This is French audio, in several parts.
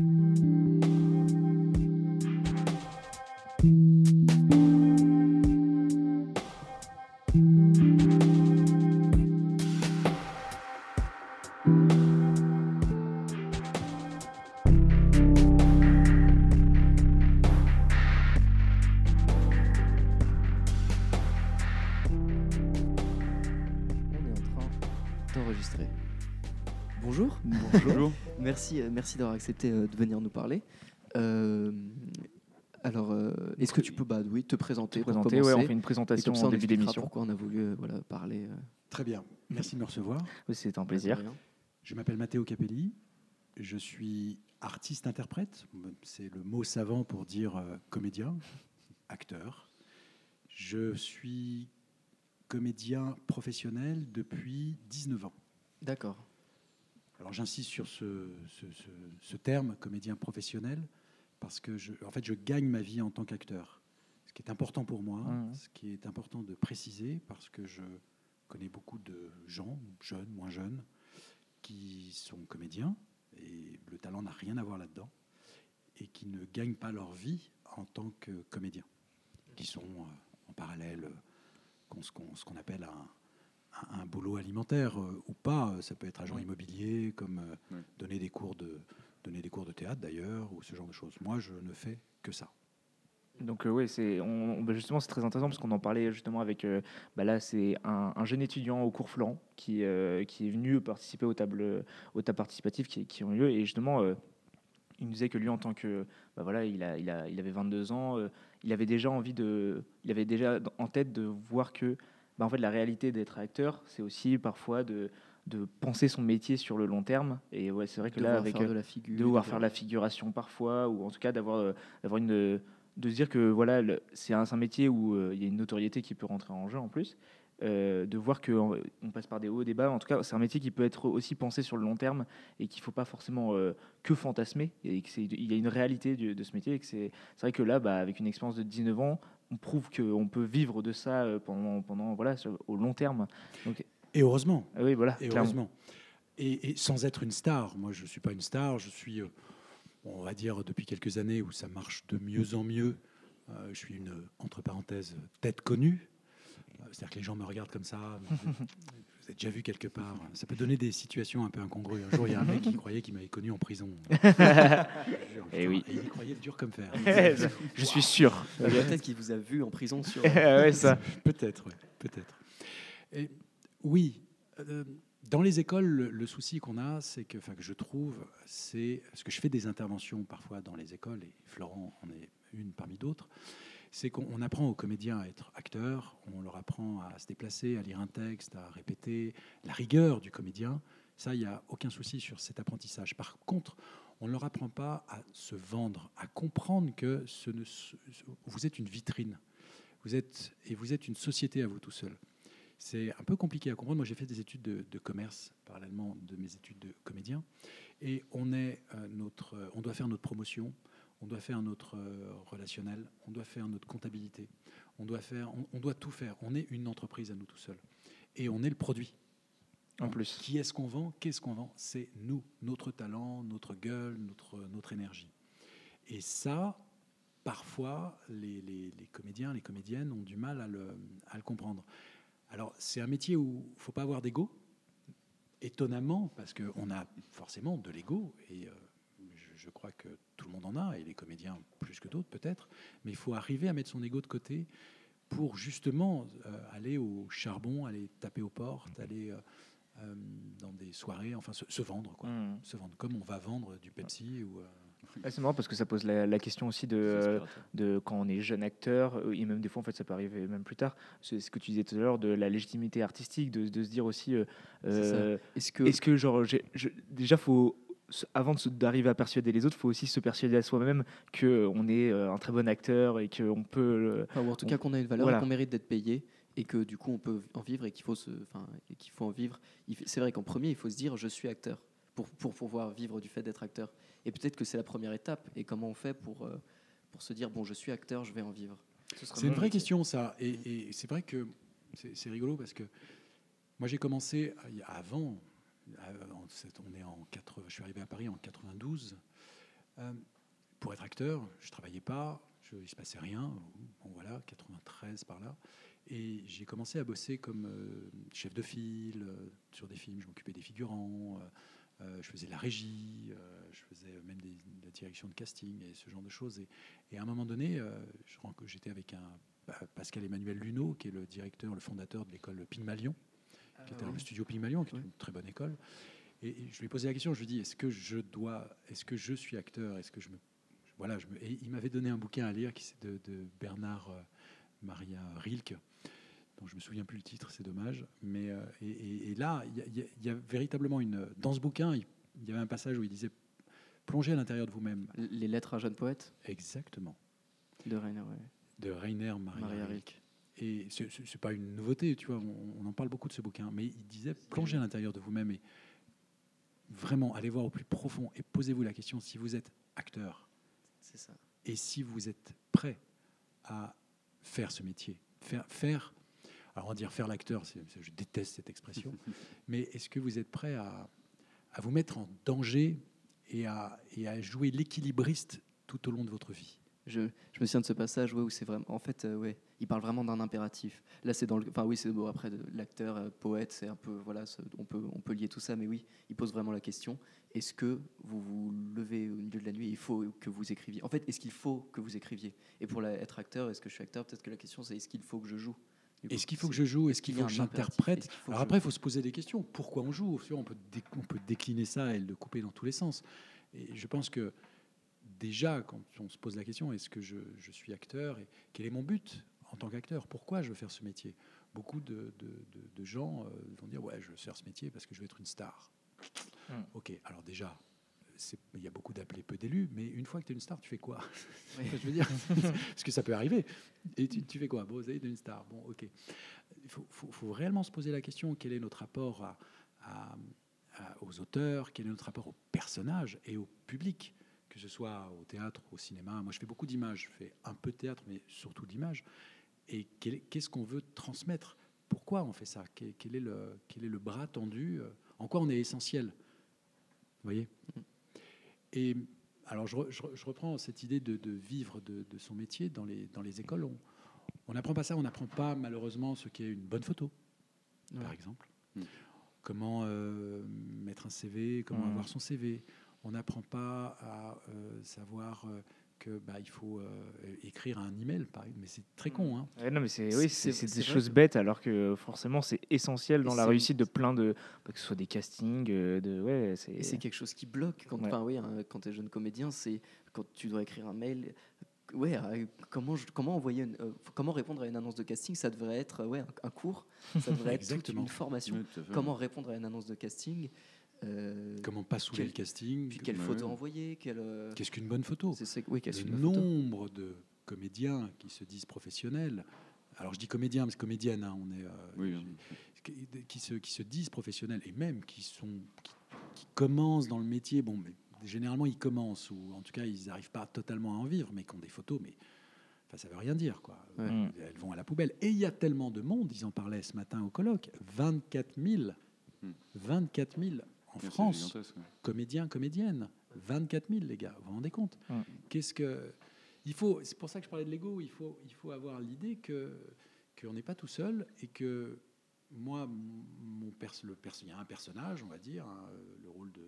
merci, euh, merci d'avoir accepté euh, de venir nous parler. Euh, alors, est-ce que tu peux bah, oui, te présenter, te présenter ouais, On fait une présentation en début d'émission. Pourquoi on a voulu voilà, parler. Très bien, merci de me recevoir. Oui, c'est un plaisir. Je m'appelle Matteo Capelli, je suis artiste-interprète, c'est le mot savant pour dire comédien, acteur. Je suis comédien professionnel depuis 19 ans. D'accord. Alors j'insiste sur ce, terme, comédien professionnel, parce que je, en fait, je gagne ma vie en tant qu'acteur. Ce qui est important pour moi, mmh. ce qui est important de préciser, parce que je connais beaucoup de gens, jeunes, moins jeunes, qui sont comédiens, et le talent n'a rien à voir là-dedans, et qui ne gagnent pas leur vie en tant que comédiens, qui sont euh, en parallèle euh, ce qu'on appelle un, un boulot alimentaire euh, ou pas. Ça peut être agent immobilier, comme euh, donner, des cours de, donner des cours de théâtre d'ailleurs, ou ce genre de choses. Moi, je ne fais que ça. Donc euh, oui, c'est on, bah, justement c'est très intéressant parce qu'on en parlait justement avec bah là c'est un, jeune étudiant au cours Flan qui qui est venu participer aux tables aux tables participatives qui, qui ont lieu et justement il nous disait que lui en tant que bah voilà il a, il a il avait 22 ans il avait déjà envie de il avait déjà en tête de voir que bah, en fait, la réalité d'être acteur, c'est aussi parfois de, de penser son métier sur le long terme. Et ouais, c'est vrai que là, avec de, la figure, devoir faire la figuration parfois, ou en tout cas d'avoir euh, d'avoir une de se dire que voilà, c'est un, un, métier où euh, il y a une notoriété qui peut rentrer en jeu en plus. Euh, de voir qu'on on passe par des hauts, des bas. En tout cas, c'est un métier qui peut être aussi pensé sur le long terme et qu'il ne faut pas forcément que fantasmer. Et qu'il y a une réalité de, de ce métier. Et que c'est vrai que là, bah, avec une expérience de 19 ans, on prouve qu'on peut vivre de ça euh, pendant, pendant voilà, au long terme. et heureusement. Ah oui, voilà. Et heureusement. Et, sans être une star. Moi, je ne suis pas une star. Je suis, euh, on va dire, depuis quelques années où ça marche de mieux en mieux. Euh, je suis une, entre parenthèses, tête connue. C'est-à-dire que les gens me regardent comme ça. Déjà vu quelque part. Ça peut donner des situations un peu incongrues. Un jour, il y a un mec qui croyait qu'il m'avait connu en prison. et eh oui. il croyait dur comme fer. Je suis sûr. Peut-être qu'il vous a vu en prison sur. ouais, ça. Peut-être, peut-être. Et oui. Euh, dans les écoles, le, souci qu'on a, c'est que, enfin, que je trouve, c'est ce que je fais des interventions parfois dans les écoles, et Florent en est une parmi d'autres, c'est qu'on apprend aux comédiens à être acteurs, on leur apprend à se déplacer, à lire un texte, à répéter, la rigueur du comédien. Ça, il n'y a aucun souci sur cet apprentissage. Par contre, on ne leur apprend pas à se vendre, à comprendre que vous êtes une vitrine. Vous êtes, et vous êtes une société à vous tout seul. C'est un peu compliqué à comprendre. Moi, j'ai fait des études de, commerce parallèlement de mes études de comédien. Et on, est, euh, notre, on doit faire notre promotion, on doit faire notre euh, relationnel, on doit faire notre comptabilité, on doit, faire, on, doit tout faire. On est une entreprise à nous tout seuls. Et on est le produit. En plus. Qui est-ce qu'on vend? Qu'est-ce qu'on vend? C'est nous, notre talent, notre gueule, notre, notre énergie. Et ça, parfois, les, les, comédiens, les comédiennes ont du mal à le, à le comprendre. Alors, c'est un métier où il ne faut pas avoir d'ego, étonnamment, parce qu'on a forcément de l'ego. Et euh, je, crois que tout le monde en a, et les comédiens plus que d'autres peut-être, mais il faut arriver à mettre son ego de côté pour justement euh, aller au charbon, aller taper aux portes, aller euh, euh, dans des soirées, enfin se, vendre, quoi. Mmh. se vendre comme on va vendre du Pepsi ou. c'est marrant parce que ça pose la, question aussi de, de quand on est jeune acteur, et même des fois en fait ça peut arriver même plus tard, c'est ce que tu disais tout à l'heure de la légitimité artistique, de, de se dire aussi, est-ce que, est que genre, déjà faut avant d'arriver à persuader les autres, il faut aussi se persuader à soi-même qu'on est euh, un très bon acteur et qu'on peut. ou en tout cas qu'on a une valeur et qu'on mérite d'être payé et que du coup on peut en vivre et qu'il faut, se, qu'il faut en vivre. C'est vrai qu'en premier, il faut se dire je suis acteur pour, pour pouvoir vivre du fait d'être acteur. Et peut-être que c'est la première étape. Et comment on fait pour, euh, pour se dire bon, je suis acteur, je vais en vivre? C'est une vraie question ça. Et, et c'est vrai que c'est rigolo parce que moi j'ai commencé avant euh, on est en 80, je suis arrivé à Paris en 92. pour être acteur, je travaillais pas, je, il se passait rien. Bon voilà, 93 par là. Et j'ai commencé à bosser comme euh, chef de file euh, sur des films. Je m'occupais des figurants, euh, je faisais la régie, je faisais même des, la direction de casting et ce genre de choses. Et, à un moment donné, j'étais avec un bah, Pascal Emmanuel Luneau, qui est le directeur, le fondateur de l'école Pygmalion, qui était dans le studio Pygmalion, qui est une très bonne école. Et, je lui ai posé la question, je lui ai dit, est-ce que je dois, est-ce que je suis acteur, est-ce que je me voilà, je me, et il m'avait donné un bouquin à lire qui de, de Bernard Maria Rilke, dont je me souviens plus le titre, c'est dommage. Mais euh, et, là, il y, a véritablement une dans ce bouquin, il y avait un passage où il disait plongez à l'intérieur de vous-même. Les lettres à un jeune poète? Exactement. De Rainer, De Rainer Maria, Rilke. Et ce n'est pas une nouveauté, tu vois, on, en parle beaucoup de ce bouquin, mais il disait plongez à l'intérieur de vous-même et vraiment allez voir au plus profond et posez-vous la question si vous êtes acteur. C'est ça. Et si vous êtes prêt à faire ce métier, faire, faire alors on va dire faire l'acteur, je déteste cette expression, mais est-ce que vous êtes prêt à, à, vous mettre en danger et à, et à jouer l'équilibriste tout au long de votre vie? Je, je, me souviens de ce passage où c'est vraiment. En fait, euh, ouais, il parle vraiment d'un impératif. Là, c'est dans le. Enfin, oui, c'est bon, après, l'acteur, euh, poète, c'est un peu. Voilà, on peut, on peut lier tout ça, mais oui, il pose vraiment la question est-ce que vous vous levez au milieu de la nuit et il faut que vous écriviez? En fait, est-ce qu'il faut que vous écriviez? Et pour être acteur, est-ce que je suis acteur? Peut-être que la question, c'est est-ce qu'il faut que je joue? Est-ce qu'il faut que je joue? Est-ce qu'il faut que j'interprète Alors après, il faut se poser des questions. Pourquoi on joue? On peut, on peut décliner ça et le couper dans tous les sens. Et je pense que déjà, quand on se pose la question, est-ce que je, suis acteur et quel est mon but en tant qu'acteur? Pourquoi je veux faire ce métier? Beaucoup de, gens euh, vont dire ouais, je veux faire ce métier parce que je veux être une star. Hmm. Ok, alors déjà, il y a beaucoup d'appelés, peu d'élus, mais une fois que tu es une star, tu fais quoi? Je veux dire, parce que ça peut arriver. Et tu, fais quoi? Bon, vous avez une star. Bon, ok. Il faut, réellement se poser la question quel est notre rapport aux auteurs, quel est notre rapport aux personnages et au public, que ce soit au théâtre, au cinéma. Moi, je fais beaucoup d'images. Je fais un peu de théâtre, mais surtout d'images. Et qu'est-ce qu'on veut transmettre? Pourquoi on fait ça? Quel, est le, quel est le bras tendu? En quoi on est essentiel? Vous voyez? Et alors, je, reprends cette idée de, vivre de, son métier dans les, dans les écoles. On n'apprend pas ça, on n'apprend pas malheureusement ce qu'est une bonne photo, par exemple. Mm. Comment euh, mettre un CV, comment mm. avoir son CV. On n'apprend pas à euh, savoir euh, que bah, il faut euh, écrire un email, pareil. Mais c'est très con. Hein. non, mais c'est oui, c'est des choses bêtes, alors que forcément c'est essentiel dans la réussite de plein de, bah, que ce soit des castings, de ouais. Et c'est quelque chose qui bloque quand, oui, hein, quand tu es jeune comédien, c'est quand tu dois écrire un mail. Ouais, euh, comment, comment envoyer, comment répondre à une annonce de casting Ça devrait être ouais, un, cours, ça devrait être toute une formation. comment répondre à une annonce de casting euh, Comment pas saouler le casting Puis quelle photo envoyer euh, Qu'est-ce qu'une bonne photo? c'est, oui, Le nombre de comédiens qui se disent professionnels. Alors je dis comédiens, mais comédienne, hein, on est, euh, qui, se, qui se disent professionnels et même qui, sont, qui, commencent dans le métier. Bon, mais généralement ils commencent, ou en tout cas ils n'arrivent pas totalement à en vivre, mais qui ont des photos, mais enfin, ça veut rien dire. Quoi. Elles vont à la poubelle. Et il y a tellement de monde, ils en parlaient ce matin au colloque, 24 000. 24 000 en France, comédiens, comédiennes, 24 000 les gars, vous vous rendez compte? Qu'est-ce que il faut C'est pour ça que je parlais de l'ego. Il faut, il faut avoir l'idée que qu'on n'est pas tout seul et que moi, mon le il y a un personnage, on va dire, hein, le rôle de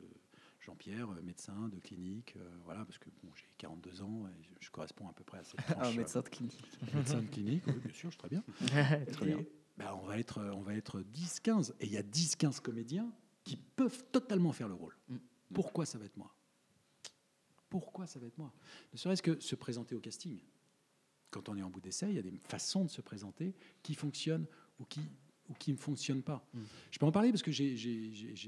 Jean-Pierre, euh, médecin de clinique, euh, voilà, parce que bon, j'ai 42 ans et je, corresponds à peu près à cette tranche. un médecin de clinique. médecin de clinique, oui, bien sûr, je très bien. très bien. Ben, on va être, on va être 10-15 et il y a 10-15 comédiens qui peuvent totalement faire le rôle. Mm. Pourquoi ça va être moi? Pourquoi ça va être moi? Ne serait-ce que se présenter au casting. Quand on est en bout d'essai, il y a des façons de se présenter qui fonctionnent ou qui ou qui ne fonctionnent pas. Mm. Je peux en parler parce que j'ai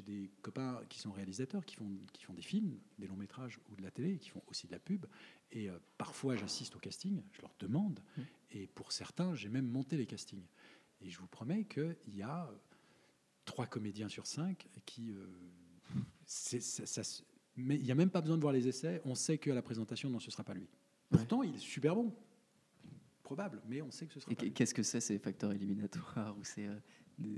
des copains qui sont réalisateurs, qui font, qui font des films, des longs métrages ou de la télé, qui font aussi de la pub. Et euh, parfois, j'assiste au casting, je leur demande. Mm. Et pour certains, j'ai même monté les castings. Et je vous promets qu'il y a trois comédiens sur cinq qui. Euh, ça, mais il n'y a même pas besoin de voir les essais. On sait qu'à la présentation, non, ce ne sera pas lui. Pourtant, il est super bon. Probable, mais on sait que ce sera Et Qu'est-ce que c'est ces facteurs éliminatoires ou c'est euh,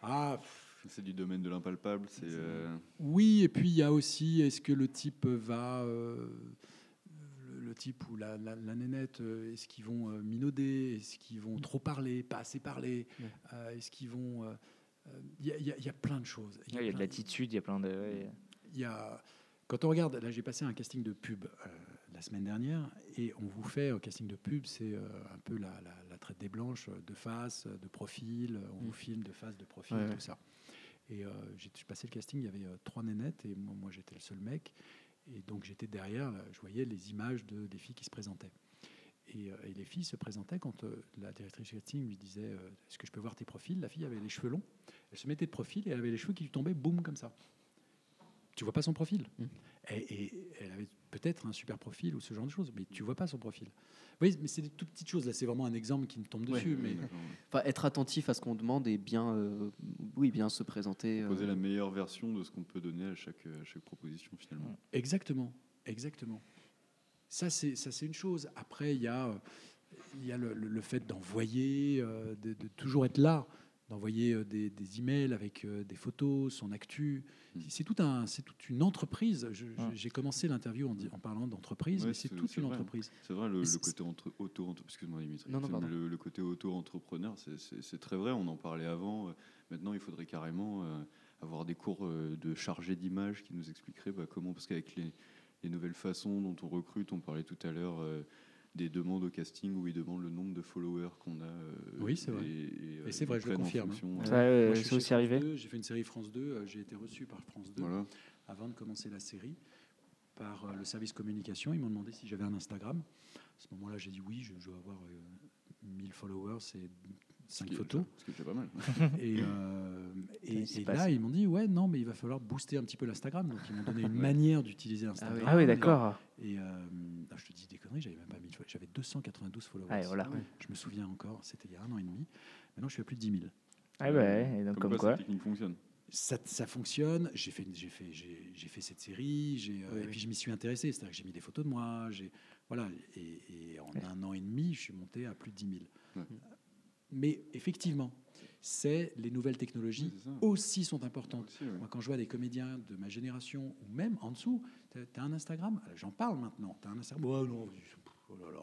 Ah, C'est du domaine de l'impalpable. C'est. euh, Oui, et puis il y a aussi, est-ce que le type va, euh, le, le type ou la, la, la nénette, euh, est-ce qu'ils vont euh, minauder, est-ce qu'ils vont trop parler, pas assez parler, Ouais. euh, est-ce qu'ils vont, il y, a- il y a- il y a plein de choses. Il y a de l'attitude, il y a plein de. il y a, quand on regarde, là j'ai passé un casting de pub euh, la semaine dernière, et on vous fait un casting de pub, c'est euh, un peu la, la- la traite des blanches, euh, de face, euh, de profil, euh, on Mm. vous filme de face, de profil, Ouais, tout ouais. ça. Et euh, j'ai passé le casting, il y avait euh, trois nénettes, et moi, moi j'étais le seul mec, et donc j'étais derrière, je voyais les images de, des filles qui se présentaient. Et, euh, et les filles se présentaient quand euh, la directrice casting lui disait euh, Est-ce que je peux voir tes profils? La fille avait les cheveux longs, elle se mettait de profil et elle avait les cheveux qui lui tombaient boum comme ça. Tu vois pas son profil. Mm. Et, et elle avait peut-être un super profil ou ce genre de choses, mais tu vois pas son profil. Oui, mais c'est des toutes petites choses. Là, c'est vraiment un exemple qui me tombe dessus. mais. Enfin, être attentif à ce qu'on demande et bien, euh, oui, bien se présenter. euh, Proposer la meilleure version de ce qu'on peut donner à chaque, à chaque proposition finalement. Exactement, exactement. Ça, c'est une chose. Après, il y a, euh, il y a le, le- le fait d'envoyer, euh, de, de toujours être là, d'envoyer euh, des, des emails avec des photos, son actu. Mm. C'est tout un, c'est toute une entreprise. J'ai commencé l'interview en, parlant d'entreprise, Ouais, mais c'est toute une vrai. entreprise. C'est vrai, le, côté entre, auto excuse-moi Dimitri. Non, non, le, le côté auto-entrepreneur, c'est- très vrai. On en parlait avant. Maintenant, il faudrait carrément euh, avoir des cours de chargé d'images qui nous expliqueraient bah, comment, parce qu'avec les, les nouvelles façons dont on recrute, on parlait tout à l'heure euh, des demandes au casting où ils demandent le nombre de followers qu'on a. euh, Oui, c'est vrai. Et, Et c'est vrai, je le confirme, fonction, euh, euh, Moi, je suis aussi arrivé 2, J'ai fait une série France 2. euh, J'ai été reçu par France 2 voilà. avant de commencer la série par euh, le service communication. Ils m'ont demandé si j'avais un Instagram. À ce moment-là, j'ai dit oui, je, dois avoir euh, 1000 followers et Ce 5 qui est- photos. Ce qui déjà pas mal. Et, euh, et, et là, ils m'ont dit ouais, non, mais il va falloir booster un petit peu l'Instagram. Donc, ils m'ont donné une manière d'utiliser Instagram. Ah oui, d'accord. Et euh, ah, je te dis des conneries, j'avais même pas 1000 followers. J'avais 292 followers. Ah, voilà. Je me souviens encore, c'était il y a un an et demi. Maintenant, je suis à plus de 10 000. Ah ouais, et donc comme quoi. cette technique fonctionne. ça, ça fonctionne. J'ai fait, j'ai fait, j'ai, fait cette série. J'ai, euh, Oui, et oui. puis je m'y suis intéressé. C'est-à-dire que j'ai mis des photos de moi. J'ai, voilà. Et, et en un an et demi, je suis monté à plus de 10 000. Ouais. Mais effectivement, c'est les nouvelles technologies Oui, aussi sont importantes. Aussi. Moi, quand je vois des comédiens de ma génération ou même en dessous, tu as un Instagram. Euh, J'en parle maintenant. Tu as un Instagram. Oh non, oh là là.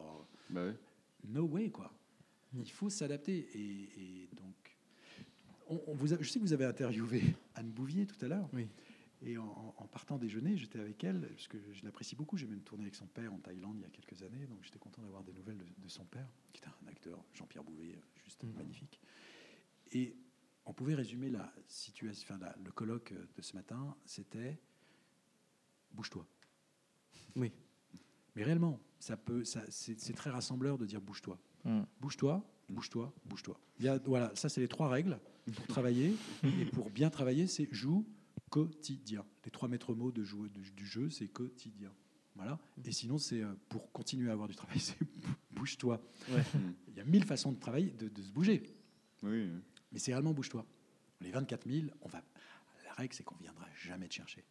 Bah ouais. No way, quoi. Il faut s'adapter. Et, et donc, on, on vous a- je sais que vous avez interviewé Anne Bouvier tout à l'heure. Oui. Et en, partant déjeuner, j'étais avec elle, parce que je l'apprécie beaucoup. J'ai même tourné avec son père en Thaïlande il y a quelques années, donc j'étais content d'avoir des nouvelles de, de son père, qui était un acteur, Jean-Pierre Bouvier, juste Mhm. magnifique. Et on pouvait résumer la situation, enfin la- le colloque de ce matin, c'était bouge-toi. Oui. Mais réellement, ça peut, ça, c'est très rassembleur de dire bouge-toi. Mm. Bouge-toi, bouge-toi, bouge-toi. A- Voilà, ça c'est les trois règles pour travailler. Et pour bien travailler, c'est joue quotidien. Les trois maîtres mots de jouer, du, du jeu, c'est quotidien. Voilà. Et sinon, c'est euh, pour continuer à avoir du travail, c'est bou- bouge-toi. Mm. Il y a mille façons de travailler, de, de se bouger. Oui. Mais c'est réellement bouge-toi. Les 24 000, on va. La règle, c'est qu'on ne viendra jamais te chercher.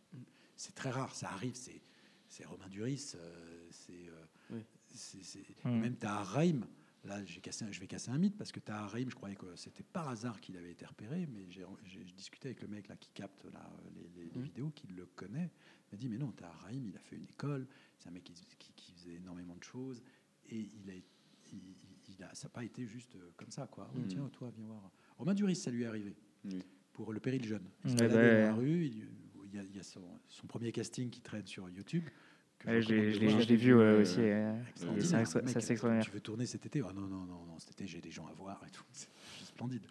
C'est très rare, ça arrive. C'est, c'est Romain Duris, euh, c'est, euh, Oui. c'est- c'est- Mm. même Tahar Rahim. Là, cassé, je vais casser un mythe parce que Tahar Rahim, je croyais que c'était par hasard qu'il avait été repéré, mais j'ai, discuté avec le mec là qui capte là, les, les- les Mm. vidéos, qui le connaît. Il m'a dit mais non, Tahar Rahim, il a fait une école. C'est un mec qui, qui- qui faisait énormément de choses et il a, il, il- il a, ça n'a pas été juste euh, comme ça quoi. Oh, Mm. Tiens, toi, viens voir. Romain Duris, ça lui est arrivé pour le péril jeune. Il baladait bah, dans la rue, il, il y a, il y a son, son premier casting qui traîne sur YouTube. Ouais, je l'ai- vu euh, aussi. euh, c'est extraordinaire. Tu veux tourner cet été Oh non, non, non, non cet été j'ai des gens à voir et tout. C'est splendide.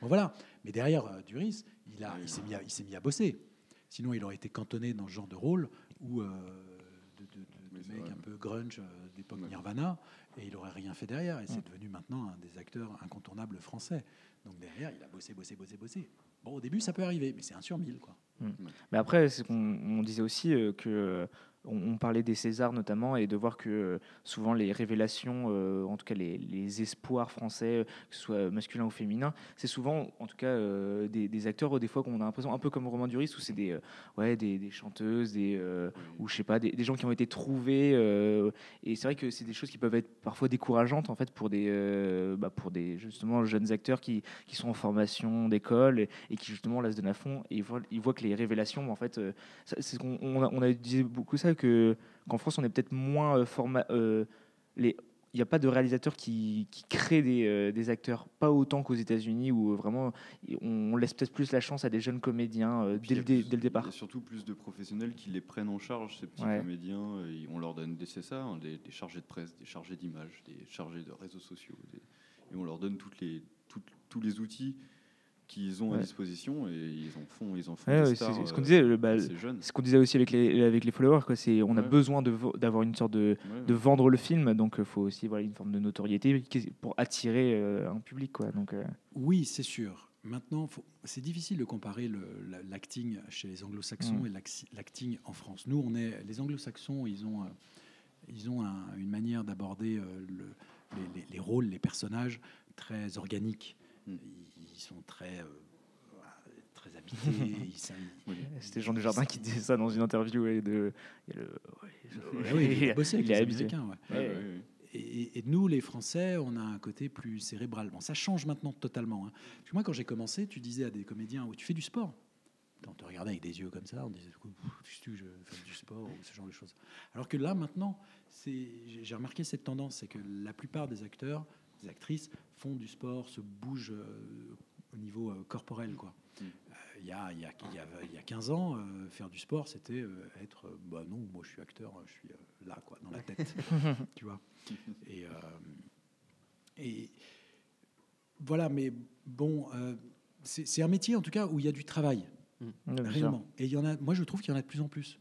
Bon voilà, mais derrière euh, Duris, il, a, il s'est mis, à- il s'est mis à bosser. Sinon, il aurait été cantonné dans ce genre de rôle où euh, de, de, de- Oui, de c'est mec vrai. un peu grunge euh, d'époque Ouais. Nirvana et il aurait rien fait derrière. Et c'est Ouais. devenu maintenant un des acteurs incontournables français. Donc derrière, il a bossé, bossé, bossé, bossé. Bon, au début, ça peut arriver, mais c'est un sur mille, quoi. Mais après, on disait aussi euh, que euh, on, parlait des Césars notamment, et de voir que euh, souvent les révélations, euh, en tout cas les, espoirs français, que ce soit masculin ou féminin, c'est souvent, en tout cas, euh, des, acteurs, des fois, qu'on a l'impression, un peu comme Romain Duris, où c'est des, ouais, des, chanteuses, des, ou je sais pas, des, gens qui ont été trouvés. et c'est vrai que c'est des choses qui peuvent être parfois décourageantes, en fait, pour des, bah, pour des justement, jeunes acteurs qui, qui sont en formation d'école et, qui, justement, là se donnent à fond, et ils voient, ils voient que les révélations, en fait, on a, on a beaucoup ça que qu'en France on est peut-être moins euh, format. Euh, les, il n'y a pas de réalisateur qui, qui crée des, euh, des, acteurs, pas autant qu'aux États-Unis, où vraiment on laisse peut-être plus la chance à des jeunes comédiens dès, le, dès, le, départ. Il y a surtout plus de professionnels qui les prennent en charge, ces petits comédiens. on leur donne des CSA, hein, des, chargés de presse, des chargés d'image, des chargés de réseaux sociaux. et on leur donne toutes les, tous les outils qu'ils ont à disposition et ils en font, ils en font ouais, c'est ce qu'on disait, bah, ce qu'on disait aussi avec les avec les followers, quoi. C'est on a besoin de d'avoir une sorte de, de vendre le film, donc il faut aussi voilà une forme de notoriété pour attirer euh, un public, quoi. Donc euh. oui, c'est sûr. Maintenant, c'est difficile de comparer l'acting chez les Anglo-Saxons mm. et l'acting en France. Nous, on est les Anglo-Saxons, ils ont euh, ils ont une manière d'aborder le, les, les, rôles, les personnages très organiques. Mm ils sont très, euh, très habités. C'était Jean Dujardin qui disait ça dans une interview. Et de, il, le, il. Et, nous, les Français, on a un côté plus cérébral. Bon, ça change maintenant totalement. Hein. Parce que moi, quand j'ai commencé, tu disais à des comédiens où tu fais du sport? On te regardait avec des yeux comme ça, on disait tu je fais du sport ou ce genre de choses? Alors que là, maintenant, j'ai remarqué cette tendance, c'est que la plupart des acteurs, des actrices font du sport, se bougent euh, au niveau euh, corporel. Quoi. Mm. Euh, il y, a, y, a, y, a, 15 ans, euh, faire du sport, c'était être bah non, moi je suis acteur, je suis là, quoi, dans la tête. tu vois et, et voilà, mais bon, c'est un métier en tout cas où il y a du travail, mm. réellement. Et il y en a, moi je trouve qu'il y en a de plus en plus,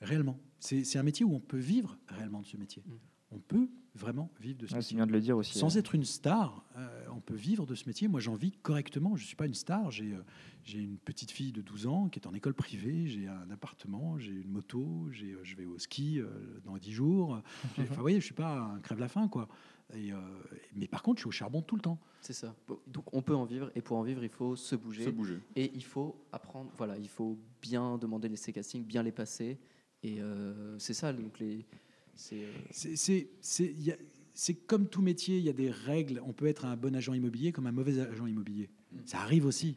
réellement. C'est un métier où on peut vivre réellement de ce métier. Mm. On peut vraiment vivre de ce métier. de le dire aussi. Sans être une star, euh, on peut vivre de ce métier. Moi, j'en vis correctement. Je ne suis pas une star. J'ai euh, j'ai une petite fille de 12 ans qui est en école privée. J'ai un appartement, j'ai une moto, euh, je vais au ski dans 10 jours. Enfin, vous voyez, je ne suis pas un crève-la-faim, quoi. Et, mais par contre, je suis au charbon tout le temps. C'est ça. Donc, on peut en vivre. Et pour en vivre, il faut se bouger. Se bouger. Et il faut apprendre. Voilà, il faut bien demander les castings, bien les passer. Et c'est ça. Donc, les c'est comme tout métier, il y a des règles. On peut être un bon agent immobilier comme un mauvais agent immobilier. Mm. Ça arrive aussi.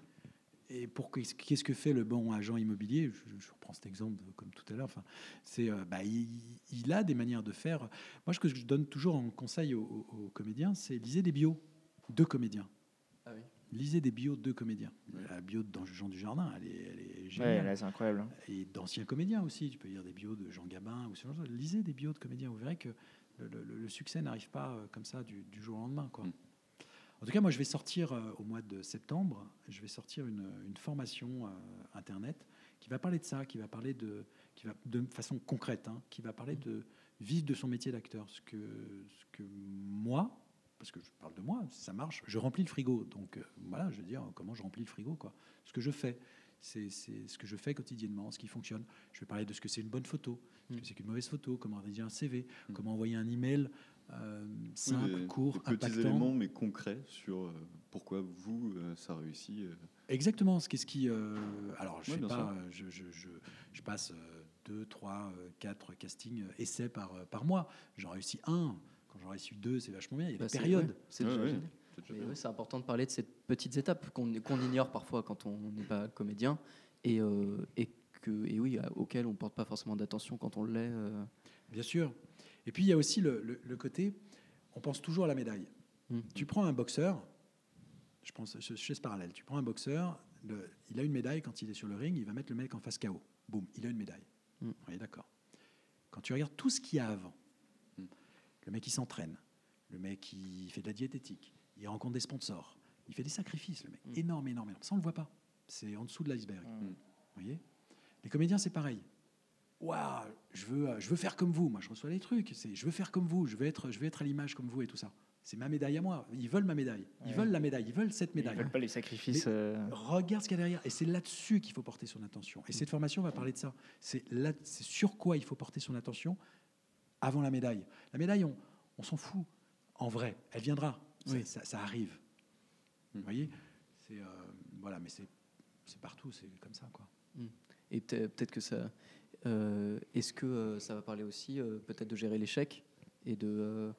Et pour qu'est-ce que fait le bon agent immobilier? Je, reprends cet exemple comme tout à l'heure. Enfin, c'est euh, bah, il, a des manières de faire. Moi, ce que je donne toujours en conseil aux, comédiens, c'est lisez des bios de comédiens. Ah oui. Lisez des bios de comédiens. La bio de Jean Dujardin, elle est, elle est géniale. Ouais, c'est incroyable. Hein. Et d'anciens comédiens aussi. Tu peux lire des bios de Jean Gabin ou ce genre de Lisez des bios de comédiens. Vous verrez que le, succès n'arrive pas euh, comme ça du, jour au lendemain. Quoi. Mm. En tout cas, moi, je vais sortir euh, au mois de septembre, je vais sortir une, formation euh, internet qui va parler de ça, qui va parler de, qui va de façon concrète, hein, qui va parler de vivre de son métier d'acteur. Ce que, ce que moi, parce que je parle de moi, ça marche, je remplis le frigo. Donc euh, voilà, je veux dire, comment je remplis le frigo, quoi. Ce que je fais, c'est ce que je fais quotidiennement, ce qui fonctionne. Je vais parler de ce que c'est une bonne photo, ce que mm. c'est qu'une mauvaise photo, comment rédiger un CV, mm. comment envoyer un email euh, simple, court, des impactant. Petits éléments, mais concrets sur euh, pourquoi vous, ça réussit. Exactement. Ce qu'est-ce qui. alors, je, sais pas, je, je, je, passe deux, trois, quatre castings essais par, par mois. J'en réussis un j'en ai su deux, c'est vachement bien. Il y a des bah, périodes. C'est important de parler de ces petites étapes qu'on ignore parfois quand on n'est pas comédien et, euh, et, que, et oui, auxquelles on ne porte pas forcément d'attention quand on l'est. Euh. Bien sûr. Et puis il y a aussi le, le, côté, on pense toujours à la médaille. Mmh. Tu prends un boxeur, je pense, je, fais ce parallèle, tu prends un boxeur, il a une médaille quand il est sur le ring, il va mettre le mec en face KO. Boum, il a une médaille. Mmh. Oui, d'accord. Quand tu regardes tout ce qu'il y a avant, le mec, il s'entraîne. Le mec, il fait de la diététique. Il rencontre des sponsors. Il fait des sacrifices, le mec. Mm. Énorme, énorme, énorme. Ça, on ne le voit pas. C'est en dessous de l'iceberg. Mm. Vous voyez? Les comédiens, c'est pareil. Waouh, je veux, je veux faire comme vous. Moi, je reçois des trucs. C'est, je veux faire comme vous. Je veux être, je veux être à l'image comme vous et tout ça. c'est ma médaille à moi. Ils veulent ma médaille. Ils veulent la médaille. Ils veulent cette médaille. Ils veulent pas les sacrifices. Euh, Regarde ce qu'il y a derrière. Et c'est là-dessus qu'il faut porter son attention. Et cette formation va parler de ça. C'est là, c'est sur quoi il faut porter son attention avant la médaille. La médaille, on, on s'en fout. En vrai, elle viendra. Ça, Oui. ça- ça arrive. Vous voyez? Euh, voilà, mais c'est partout. C'est comme ça, quoi. Et peut- peut-être que ça. euh, Est-ce que euh, ça va parler aussi peut-être de gérer l'échec et de.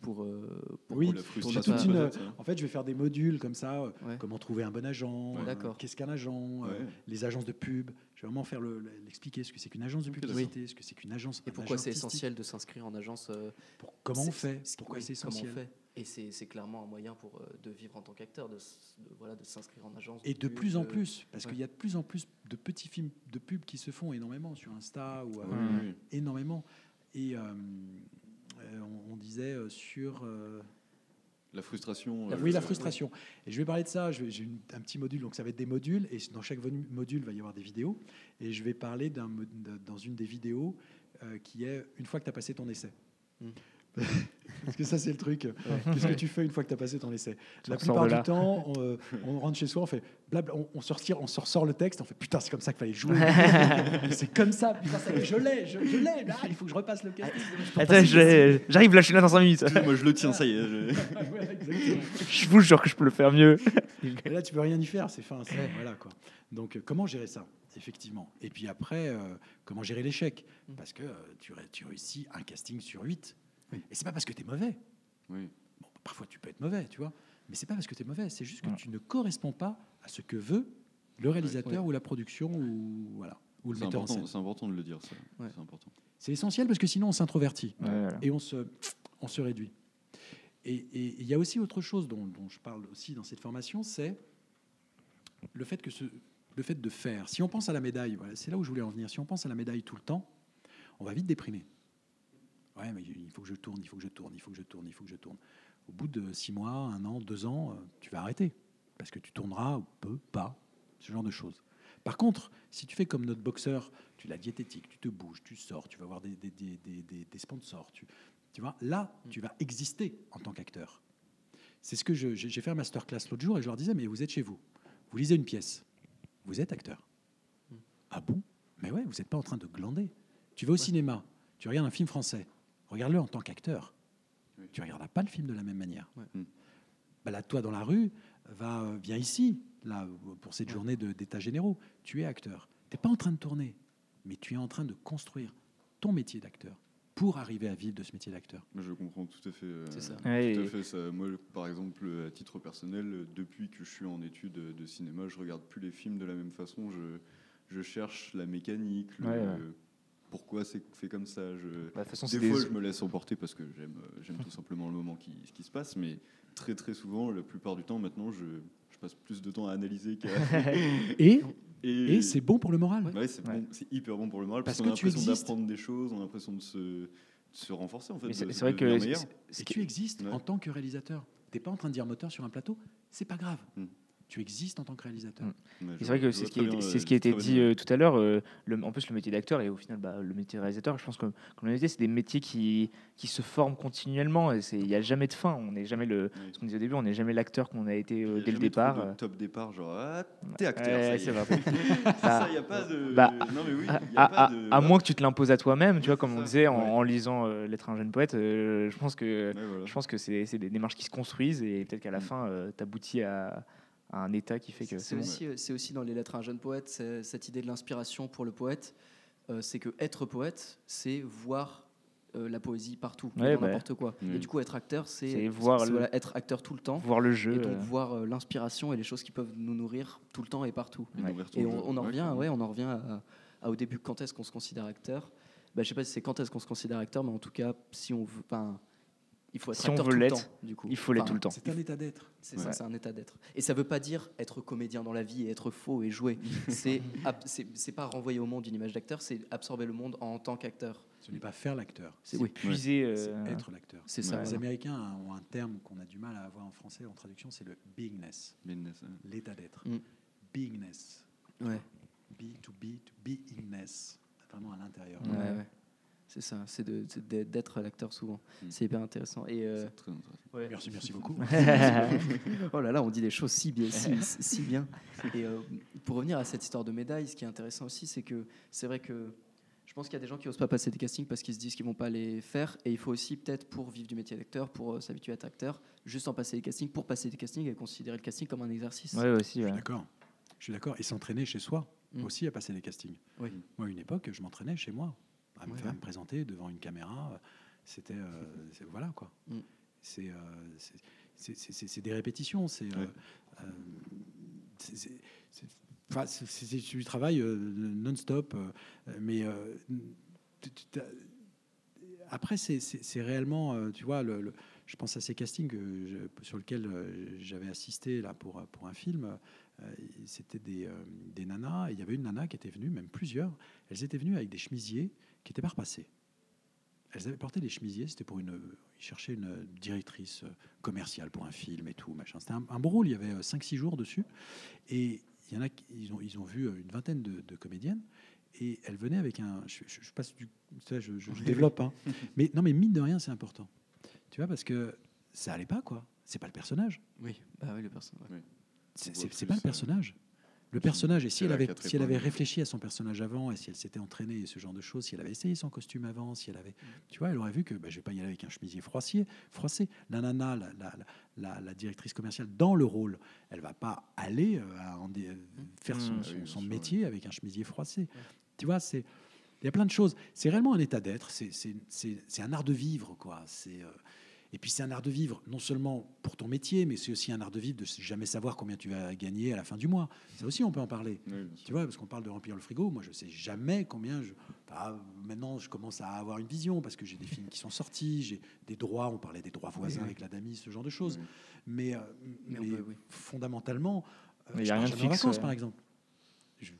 Pour, euh, pour- Oui, Pour la pour une- hein. en fait, je vais faire des modules comme ça. euh, Ouais. Comment trouver un bon agent Ouais. euh. Qu'est-ce qu'un agent euh. Les agences de pub. Je vais vraiment faire le- l'expliquer ce que c'est qu'une agence de publicité, ce que c'est qu'une agence. Et pourquoi c'est essentiel de s'inscrire en agence Pour- Comment on fait Pourquoi oui, c'est comment on essentiel fait Et c'est clairement un moyen pour de vivre en tant qu'acteur, de, voilà, de s'inscrire en agence. Et de pub, plus en plus, parce qu'il y a de plus en plus de petits films de pub qui se font énormément sur Insta ou Oui, oui. énormément. Et euh, on, on disait euh, sur euh, La frustration. la- euh, oui la euh, frustration. Et je vais parler de ça. J'ai un petit module, donc ça va être des modules, et dans chaque module va y avoir des vidéos. Et je vais parler dans une des vidéos euh, qui est une fois que tu as passé ton essai. Mm. Parce que ça, c'est le truc. Qu'est-ce que tu fais une fois que tu as passé ton essai La plupart du temps, on, euh, on rentre chez soi, on fait blabla, on, on se retire, on se ressort le texte, on fait putain, c'est comme ça qu'il fallait jouer. c'est comme ça, putain, ça y est, je l'ai, je, je l'ai, là, il faut que je repasse le. Attends, je- j'arrive là, je suis là dans 5 minutes. Moi, je le tiens, ça y est. je- Ouais, exactement. Je vous jure que je peux le faire mieux. Et là, tu peux rien y faire, c'est fin. c'est- Voilà, quoi. Donc, euh, comment gérer ça Effectivement? Et puis après, euh, comment gérer l'échec? Parce que euh, tu, tu réussis un casting sur 8. Et c'est pas parce que tu es mauvais. Oui. Bon, parfois, tu peux être mauvais, tu vois. Mais c'est pas parce que tu es mauvais, c'est juste que tu ne corresponds pas à ce que veut le réalisateur Ouais. ou la production ou, voilà, ou le C'est metteur en important, scène. c'est important de le dire, ça. Ouais. C'est important. C'est essentiel parce que sinon, on s'introvertit Ouais, voilà. et on se, on se réduit. Et et il y a aussi autre chose dont, dont je parle aussi dans cette formation, c'est le fait, que ce, le fait de faire. Si on pense à la médaille, voilà, c'est là où je voulais en venir, si on pense à la médaille tout le temps, on va vite déprimer. Ouais, mais il faut que je tourne, il faut que je tourne, il faut que je tourne, il faut que je tourne. Au bout de six mois, un an, deux ans, euh, tu vas arrêter. Parce que tu tourneras ou peu, pas, ce genre de choses. Par contre, si tu fais comme notre boxeur, tu la diététique, tu te bouges, tu sors, tu vas voir des, des, des, des- des- des sponsors, tu, tu vois, là, tu vas exister en tant qu'acteur. C'est ce que j'ai fait un masterclass l'autre jour et je leur disais, mais vous êtes chez vous, vous lisez une pièce, vous êtes acteur. Mm. Ah bon? Mais ouais, vous n'êtes pas en train de glander. Tu vas au cinéma, tu regardes un film français, regarde-le en tant qu'acteur. Oui. Tu ne regarderas pas le film de la même manière. Ouais. Mm. Bah là, toi, dans la rue, va, euh, viens ici, là, pour cette Ouais. journée de- d'état généraux. Tu es acteur. Tu n'es pas en train de tourner, mais tu es en train de construire ton métier d'acteur pour arriver à vivre de ce métier d'acteur. Je comprends tout à fait. euh, C'est ça. Ouais, Tout à fait. Ça. Moi, par exemple, à titre personnel, euh, depuis que je suis en études de cinéma, je regarde plus les films de la même façon. Je, je cherche la mécanique, le- Ouais, ouais. Pourquoi c'est fait comme ça? Je, bah, de toute façon, des fois, je me laisse emporter parce que j'aime, euh, j'aime tout simplement le moment qui, qui se passe, mais très très souvent, la plupart du temps, maintenant, je, je passe plus de temps à analyser qu'à. Et, et et c'est bon pour le moral. Ouais, c'est Ouais. bon, c'est hyper bon pour le moral parce, Parce qu'on a l'impression existes. d'apprendre des choses, on a l'impression de se, de se renforcer en fait. Mais c'est de- c'est de vrai que c'est- c'est- ce Et tu existes Ouais. en tant que réalisateur. Tu n'es pas en train de dire moteur sur un plateau, c'est pas grave. Mm. Tu existes en tant que réalisateur. Mm. C'est vrai que je c'est ce qui, très a été- bien, c'est euh, ce qui a été dit bien. euh, tout à l'heure. euh, en plus, le métier d'acteur et au final, bah, le métier de réalisateur, je pense que, comme on dit, c'est des métiers qui, qui se forment continuellement. et c'est- Il n'y a jamais de fin. On n'est jamais le, Ouais. ce qu'on disait au début, on n'est jamais l'acteur qu'on a été euh, dès le départ. de euh. top départ, genre ah, t'es acteur. Ouais, ça y c'est vrai. ça, il n'y a pas de. Bah, non, mais oui, À, il y a à- pas de. à moins que tu te l'imposes à toi-même, tu vois, comme on disait en, Ouais. en lisant euh, L'être un jeune poète, euh, je pense que, voilà. je pense que c'est c'est des démarches qui se construisent et peut-être qu'à la Mm. fin, tu aboutis à, à un état qui fait que C'est c'est bon. aussi, euh, c'est aussi dans les lettres à un jeune poète, cette idée de l'inspiration pour le poète, euh, c'est que être poète, c'est voir euh, la poésie partout, Ouais, bah, n'importe quoi. Mm. Et du coup, être acteur, c'est voir le- voilà, être acteur tout le temps. Voir le jeu. Et donc euh, voir euh, l'inspiration et les choses qui peuvent nous nourrir tout le temps et partout. Et Ouais. on, on en revient, ouais, on en revient à, à au début quand est-ce qu'on se considère acteur? Bah, je sais pas si c'est quand est-ce qu'on se considère acteur, mais en tout cas, si on veut, il faut être Si on veut l'être. Du coup, il faut l'être Enfin, tout le temps. C'est un état d'être. C'est Ouais. ça, c'est un état d'être. Et ça veut pas dire être comédien dans la vie et être faux et jouer. c'est pas renvoyer au monde une image d'acteur, c'est absorber le monde en tant qu'acteur. Ce n'est pas faire l'acteur, C'est oui, puiser. euh, c'est être l'acteur. c'est Ouais. ça. Les. Américains ont un terme qu'on a du mal à avoir en français en traduction, c'est le beingness, hein. l'état d'être. Mm. Beingness. Ouais, Be to be to beingness. Vraiment à l'intérieur. Ouais. C'est ça, c'est d'être l'acteur souvent. Mm. C'est hyper intéressant. Et euh, très intéressant. ouais. Merci, merci beaucoup. oh là là, on dit des choses si bien. Si, bien. Et euh, pour revenir à cette histoire de médaille, ce qui est intéressant aussi, c'est que c'est vrai que je pense qu'il y a des gens qui n'osent pas passer des castings parce qu'ils se disent qu'ils vont pas les faire. Et il faut aussi, peut-être, pour vivre du métier d'acteur, pour euh, s'habituer à être acteur, juste en passer des castings, pour passer des castings et considérer le casting comme un exercice. Ouais, aussi. Je ouais. suis d'accord. Je suis d'accord. Et s'entraîner chez soi Mm. aussi à passer les castings. Oui. Moi, à une époque, je m'entraînais chez moi à me, Ouais, faire, ouais. me présenter devant une caméra. C'était euh, voilà quoi. Mm. C'est euh, c'est- des répétitions. C'est euh, euh, du travail euh, non-stop. euh, mais euh, après, c'est- réellement, euh, tu vois, le, le- je pense à ces castings que je- sur lesquels euh, j'avais assisté là pour, pour un film. euh, C'était des, euh, des nanas. et Il y avait une nana qui était venue, même plusieurs. Elles étaient venues avec des chemisiers qui n'étaient pas repassés. Elles avaient porté des chemisiers. C'était pour une. Ils cherchaient une directrice euh, commerciale pour un film et tout. machin. C'était un, un beau rôle. Il y avait 5-6 jours dessus. Et il y en a, qui- ils ont, ils ont vu euh, une vingtaine de, de comédiennes. Et elles venaient avec un. Je, je- je passe du. sais, je, je- je développe. hein. Mais non, mais mine de rien, c'est important. Tu vois, parce que ça allait pas, quoi. C'est pas le personnage. Oui, bah oui, le personnage. ouais. C'est pas le euh, personnage. Le personnage, et si elle avait, quatre si elle avait épingles. réfléchi à son personnage avant, et si elle s'était entraînée et ce genre de choses, si elle avait essayé son costume avant, si elle avait, tu vois, elle aurait vu que bah, je vais pas y aller avec un chemisier froissé. froissé. La nana, la, la- la- la- la directrice commerciale dans le rôle, elle va pas aller euh, à en dé- faire son, sûr, métier avec un chemisier froissé. Tu vois, c'est il y a plein de choses. C'est réellement un état d'être. C'est- un art de vivre, quoi. C'est euh, et puis c'est un art de vivre, non seulement pour ton métier, mais c'est aussi un art de vivre de jamais savoir combien tu vas gagner à la fin du mois. Ça aussi, on peut en parler. Oui. Tu vois, parce qu'on parle de remplir le frigo. Moi, je sais jamais combien. Je... enfin, maintenant, je commence à avoir une vision parce que j'ai des films qui sont sortis, j'ai des droits. On parlait des droits voisins oui. avec la Damis, ce genre de choses. Mais, euh, Mais on mais peut, oui. fondamentalement, euh, Mais y je a rien de fixe, vacances, ouais. par exemple. Je-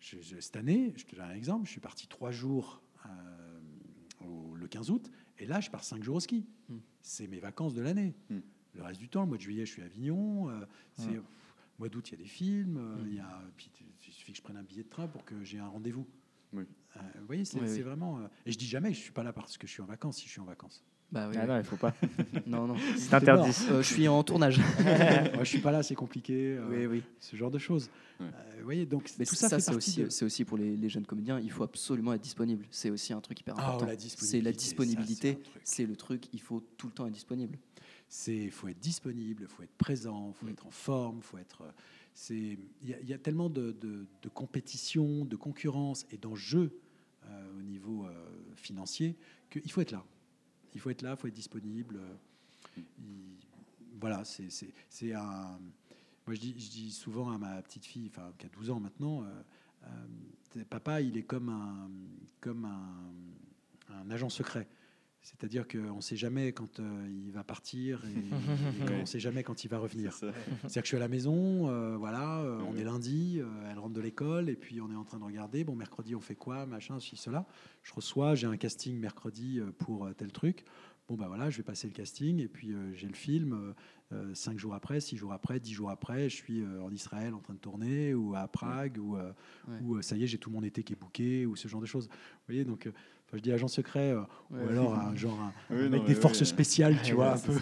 je- je- cette année, je te donne un exemple. Je suis parti trois jours euh, au- le 15 août, et là, je pars cinq jours au ski. Hmm. C'est mes vacances de l'année. Hmm. Le reste du temps, le mois de juillet, je suis à Avignon. euh, c'est Hmm. mois d'août, il y a des films. euh. Il y a, puis il suffit que je prenne un billet de train pour que j'ai un rendez-vous. Oui. Euh, vous voyez, c'est Oui, c'est oui. vraiment. et je dis jamais que je suis pas là parce que je suis en vacances. Si je suis en vacances, Bah oui, Ah non, il faut pas. non, non. C'est interdit. Euh, je suis en tournage. moi, je suis pas là, c'est compliqué. euh, oui, oui. ce genre de choses. Ouais. Euh, vous voyez, donc Mais tout ça, ça, fait c'est partie aussi, de- c'est aussi pour les, les jeunes comédiens. Il faut absolument être disponible. C'est aussi un truc hyper Ah, important. c'est la disponibilité. c'est le truc. Il faut tout le temps être disponible. c'est faut être disponible, faut être présent, faut Mm. être en forme, faut être. C'est il y, a- il y a tellement de, de, de compétition, de concurrence et d'enjeux euh, au niveau euh, financier qu'il faut être là. Il faut être là, il faut être disponible. il- voilà, c'est un. Moi, je dis, souvent à ma petite fille, enfin qui a 12 ans maintenant, euh, euh, papa, il est comme un comme un agent secret. C'est-à-dire qu'on ne sait jamais quand euh, il va partir et, et qu'on ne sait jamais quand il va revenir. C'est-à-dire que je suis à la maison, euh, voilà, euh, on est lundi, elle rentre de l'école et puis on est en train de regarder, bon, mercredi on fait quoi, machin, ceci, cela. Je reçois, j'ai un casting mercredi pour tel truc. Bon, bah voilà, je vais passer le casting et puis j'ai le film. cinq jours après, six jours après, dix jours après, je suis en Israël en train de tourner ou à Prague ou, Ouais. ou ça y est, j'ai tout mon été qui est booké ou ce genre de choses. Vous voyez, donc, euh, enfin, je dis agent secret euh, Ouais. ou alors un genre un, Oui, un non, mec mais des forces euh, spéciales, tu vois, un peu.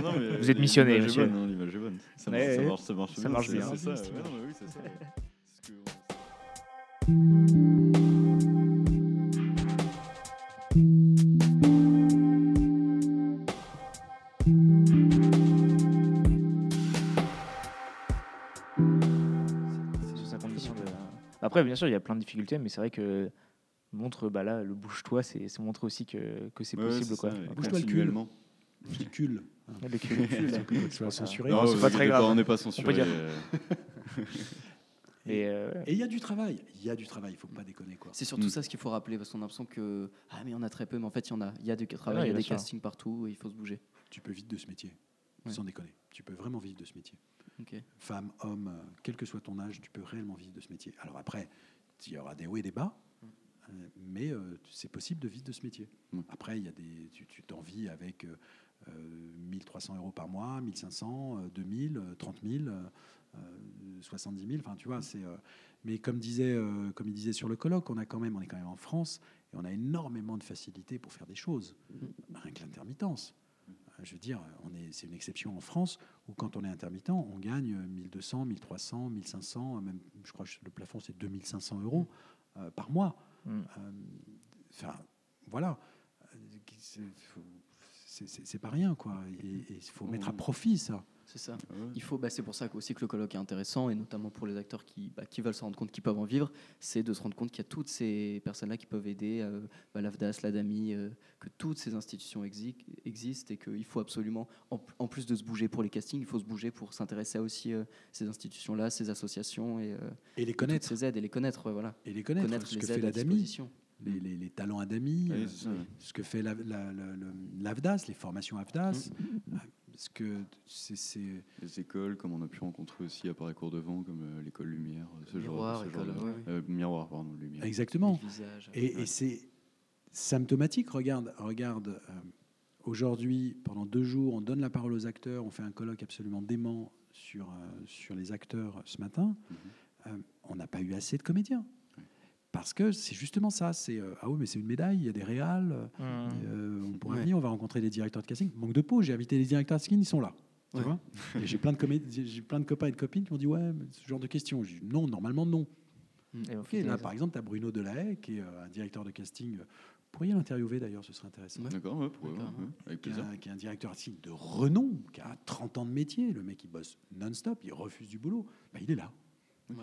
Non, mais Vous êtes missionné, monsieur. bonne, hein, L'image est bonne. Ça Ouais, marche, ça ouais. marche, ça marche Ça bien. marche bien. C'est ça. Ouais, ouais, non, mais oui, c'est ça. ouais. Parce que- C'est sous sa condition de- Après, bien sûr, il y a plein de difficultés, mais c'est vrai que montre, bah là, le bouge-toi, c'est montrer aussi que, que c'est Ouais, possible. quoi. ça, ouais. Bouge-toi le cul. Hein. le cul, le tu. Non, c'est pas très grave. On n'est pas censuré. dire. euh, Et, euh, Et il y a du travail. Il y a du travail. Il faut pas déconner quoi. C'est surtout Mm. ça ce qu'il faut rappeler parce qu'on a l'impression que ah mais il y en a très peu, mais en fait il y en a. Il y a du travail, ouais, il y a des sûr. castings partout et il faut se bouger. Tu peux vivre de ce métier. Ouais. Sans déconner. Tu peux vraiment vivre de ce métier. Femme, homme, euh, quel que soit ton âge, tu peux réellement vivre de ce métier. Alors après, il y aura des hauts et des bas, mais euh, c'est possible de vivre de ce métier. Mm. Après, il y a des, tu, t'en vis avec euh, euh, 1300 euros par mois, 1500, euh, 2000, euh, 30 000. euh, 70 000. Enfin, tu vois, c'est. mais comme disait, comme il disait sur le colloque, on a quand même, on est quand même en France et on a énormément de facilité pour faire des choses. Rien que l'intermittence. Je veux dire, on est, c'est une exception en France où quand on est intermittent, on gagne 1200, 1300, 1500, même, je crois que le plafond c'est 2500 euros par mois. Mm. Enfin, voilà c'est pas rien, quoi. Il faut mettre à profit ça. C'est ça. Ah Il faut, bah, c'est pour ça aussi que le colloque est intéressant, et notamment pour les acteurs qui, bah, qui veulent se rendre compte qu'ils peuvent en vivre, c'est de se rendre compte qu'il y a toutes ces personnes-là qui peuvent aider, euh, bah, l'AFDAS, l'ADAMI, euh, que toutes ces institutions existent et qu'il faut absolument, en, plus de se bouger pour les castings, il faut se bouger pour s'intéresser à aussi euh, ces institutions-là, ces associations et, et les connaître. ces aides et les connaître, voilà. Et les connaître, connaître ce que fait l'ADAMI les, talents ADAMI, euh, ce que fait l'AVDAS, les formations AVDAS. Mm, mm, mm. ce que c'est, Les écoles, comme on a pu rencontrer aussi à Paris Cours de Vent, comme euh, l'école Lumière, ce Miroir, genre, euh, Miroir, pardon, Lumière. Exactement. et, c'est symptomatique. Regarde, regarde aujourd'hui, pendant deux jours, on donne la parole aux acteurs, on fait un colloque absolument dément sur, sur les acteurs ce matin. Mm-hmm. on n'a pas eu assez de comédiens. Parce que c'est justement ça. C'est euh, ah oui, mais c'est une médaille. Il y a des réals. Mmh. Euh, on pourrait venir, on va rencontrer des directeurs de casting. Manque de peau. J'ai invité les directeurs de casting, ils sont là. Tu vois j'ai plein de j'ai plein de copains et de copines qui m'ont dit ouais, ce genre de questions. J'ai dit non, normalement non. Mmh. Et là, par exemple, tu as Bruno Delahaye, qui est euh, un directeur de casting. Vous pourriez l'interviewer d'ailleurs, ce serait intéressant. D'accord, ouais, avec plaisir. Qui est, un, directeur de casting de renom, qui a 30 ans de métier. Le mec, il bosse non-stop, il refuse du boulot. Bah, il est là. Vous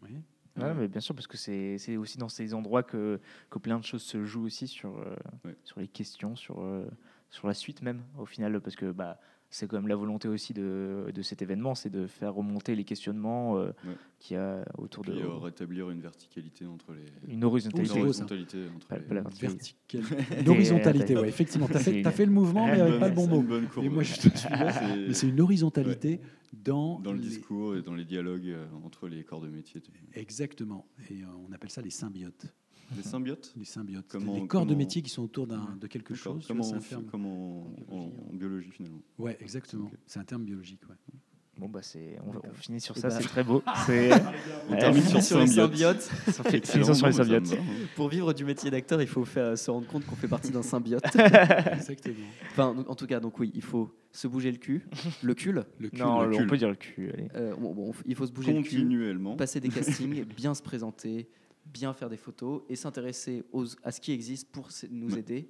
voyez? Ouais, mais bien sûr, parce que c'est aussi dans ces endroits que, que plein de choses se jouent aussi sur, euh, sur les questions, sur, euh, sur la suite même, au final, parce que bah, c'est quand même la volonté aussi de, de cet événement, c'est de faire remonter les questionnements euh, qu'il y a autour de. rétablir une verticalité entre les. Une horizontalité. Une horizontalité entre les... Une horizontalité, ouais, effectivement. Tu as, fait, as fait le mouvement, mais avec pas le bon mot. Et moi, je te suis Mais c'est une horizontalité dans. Dans le discours et dans les dialogues euh, entre les corps de métier. Exactement. Et euh, on appelle ça les symbiotes. Les symbiotes Les symbiotes. Comment, les corps de métier qui sont autour de quelque chose. Comment, comment en, en, biologie finalement Ouais, exactement. C'est un terme biologique. Ouais. Bon, bah, c'est, on, on finit sur ça, bah. c'est très beau. on termine sur, les symbiotes. sur les symbiotes. Pour vivre du métier d'acteur, il faut faire, se rendre compte qu'on fait partie d'un symbiote. Exactement. Enfin, en tout cas, donc oui, il faut se bouger le cul. Le cul Le cul. Non, on peut dire le cul. Euh, bon, il faut se bouger le cul. Passer des castings, bien se présenter, bien faire des photos et s'intéresser à ce qui existe pour nous aider.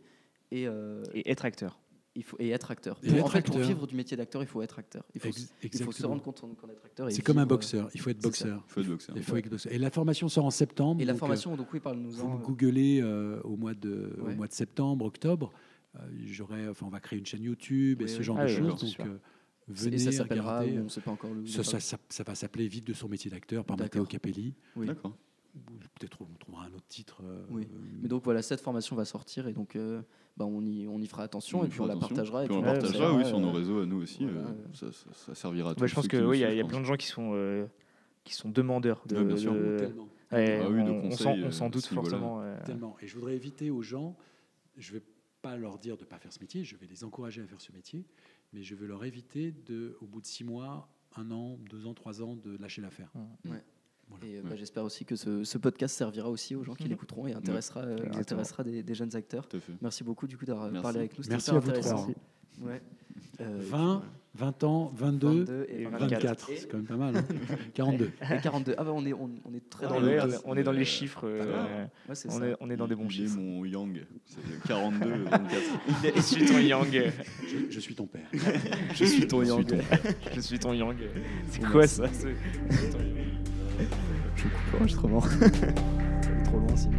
Et, euh, et être acteur il faut et être acteur. pour, en fait, pour vivre du métier d'acteur, il faut être acteur. Il faut, il faut se rendre compte qu'on est acteur. C'est comme un boxeur. Il faut être boxeur. Il faut être boxeur. Il faut être boxeur. Et la formation sort en septembre. Et la formation, donc oui, parle-nous Vous googlez euh, au mois de au mois de septembre, octobre. Euh, j'aurai, enfin, on va créer une chaîne YouTube et ce genre de ah choses. Donc, euh, venez ça s'appellera, regarder. on sait pas encore le. Ça, ça, ça, va s'appeler Vite de son métier d'acteur par Matteo Capelli. Oui. D'accord. Peut-être on trouvera un autre titre. oui. Mais donc voilà, cette formation va sortir et donc bah, on, y, on y fera attention et puis on la partagera. Et puis on la partagera oui, sur nos réseaux à nous aussi. Euh, ça, ça, servira à tous. je pense qu'il oui, y, a plein de gens qui sont, euh, qui sont demandeurs de. bien sûr. Ah on s'en doute fortement. Tellement. Et je voudrais éviter aux gens, je ne vais pas leur dire de ne pas faire ce métier, je vais les encourager à faire ce métier, mais je veux leur éviter, de, au bout de six mois, un an, deux ans, trois ans, de lâcher l'affaire. Ouais. Et bah, j'espère aussi que ce, podcast servira aussi aux gens qui l'écouteront et intéressera, euh, intéressera des, jeunes acteurs. Merci beaucoup du coup d'avoir parlé avec nous. Merci à vous trois. Ouais. 20, 20 ans, 22, et 24. C'est quand même pas mal. 42. Hein. Et 42. Ah bah on est, on, est très dans, le, on est dans les chiffres. Euh, ouais, on, est, on, est, dans des bons chiffres. mon yang. C'est 42, 24. Je suis ton yang. Je, je suis ton père. Je suis ton yang. Je suis ton yang. C'est quoi ça je coupe l'enregistrement. Trop loin sinon.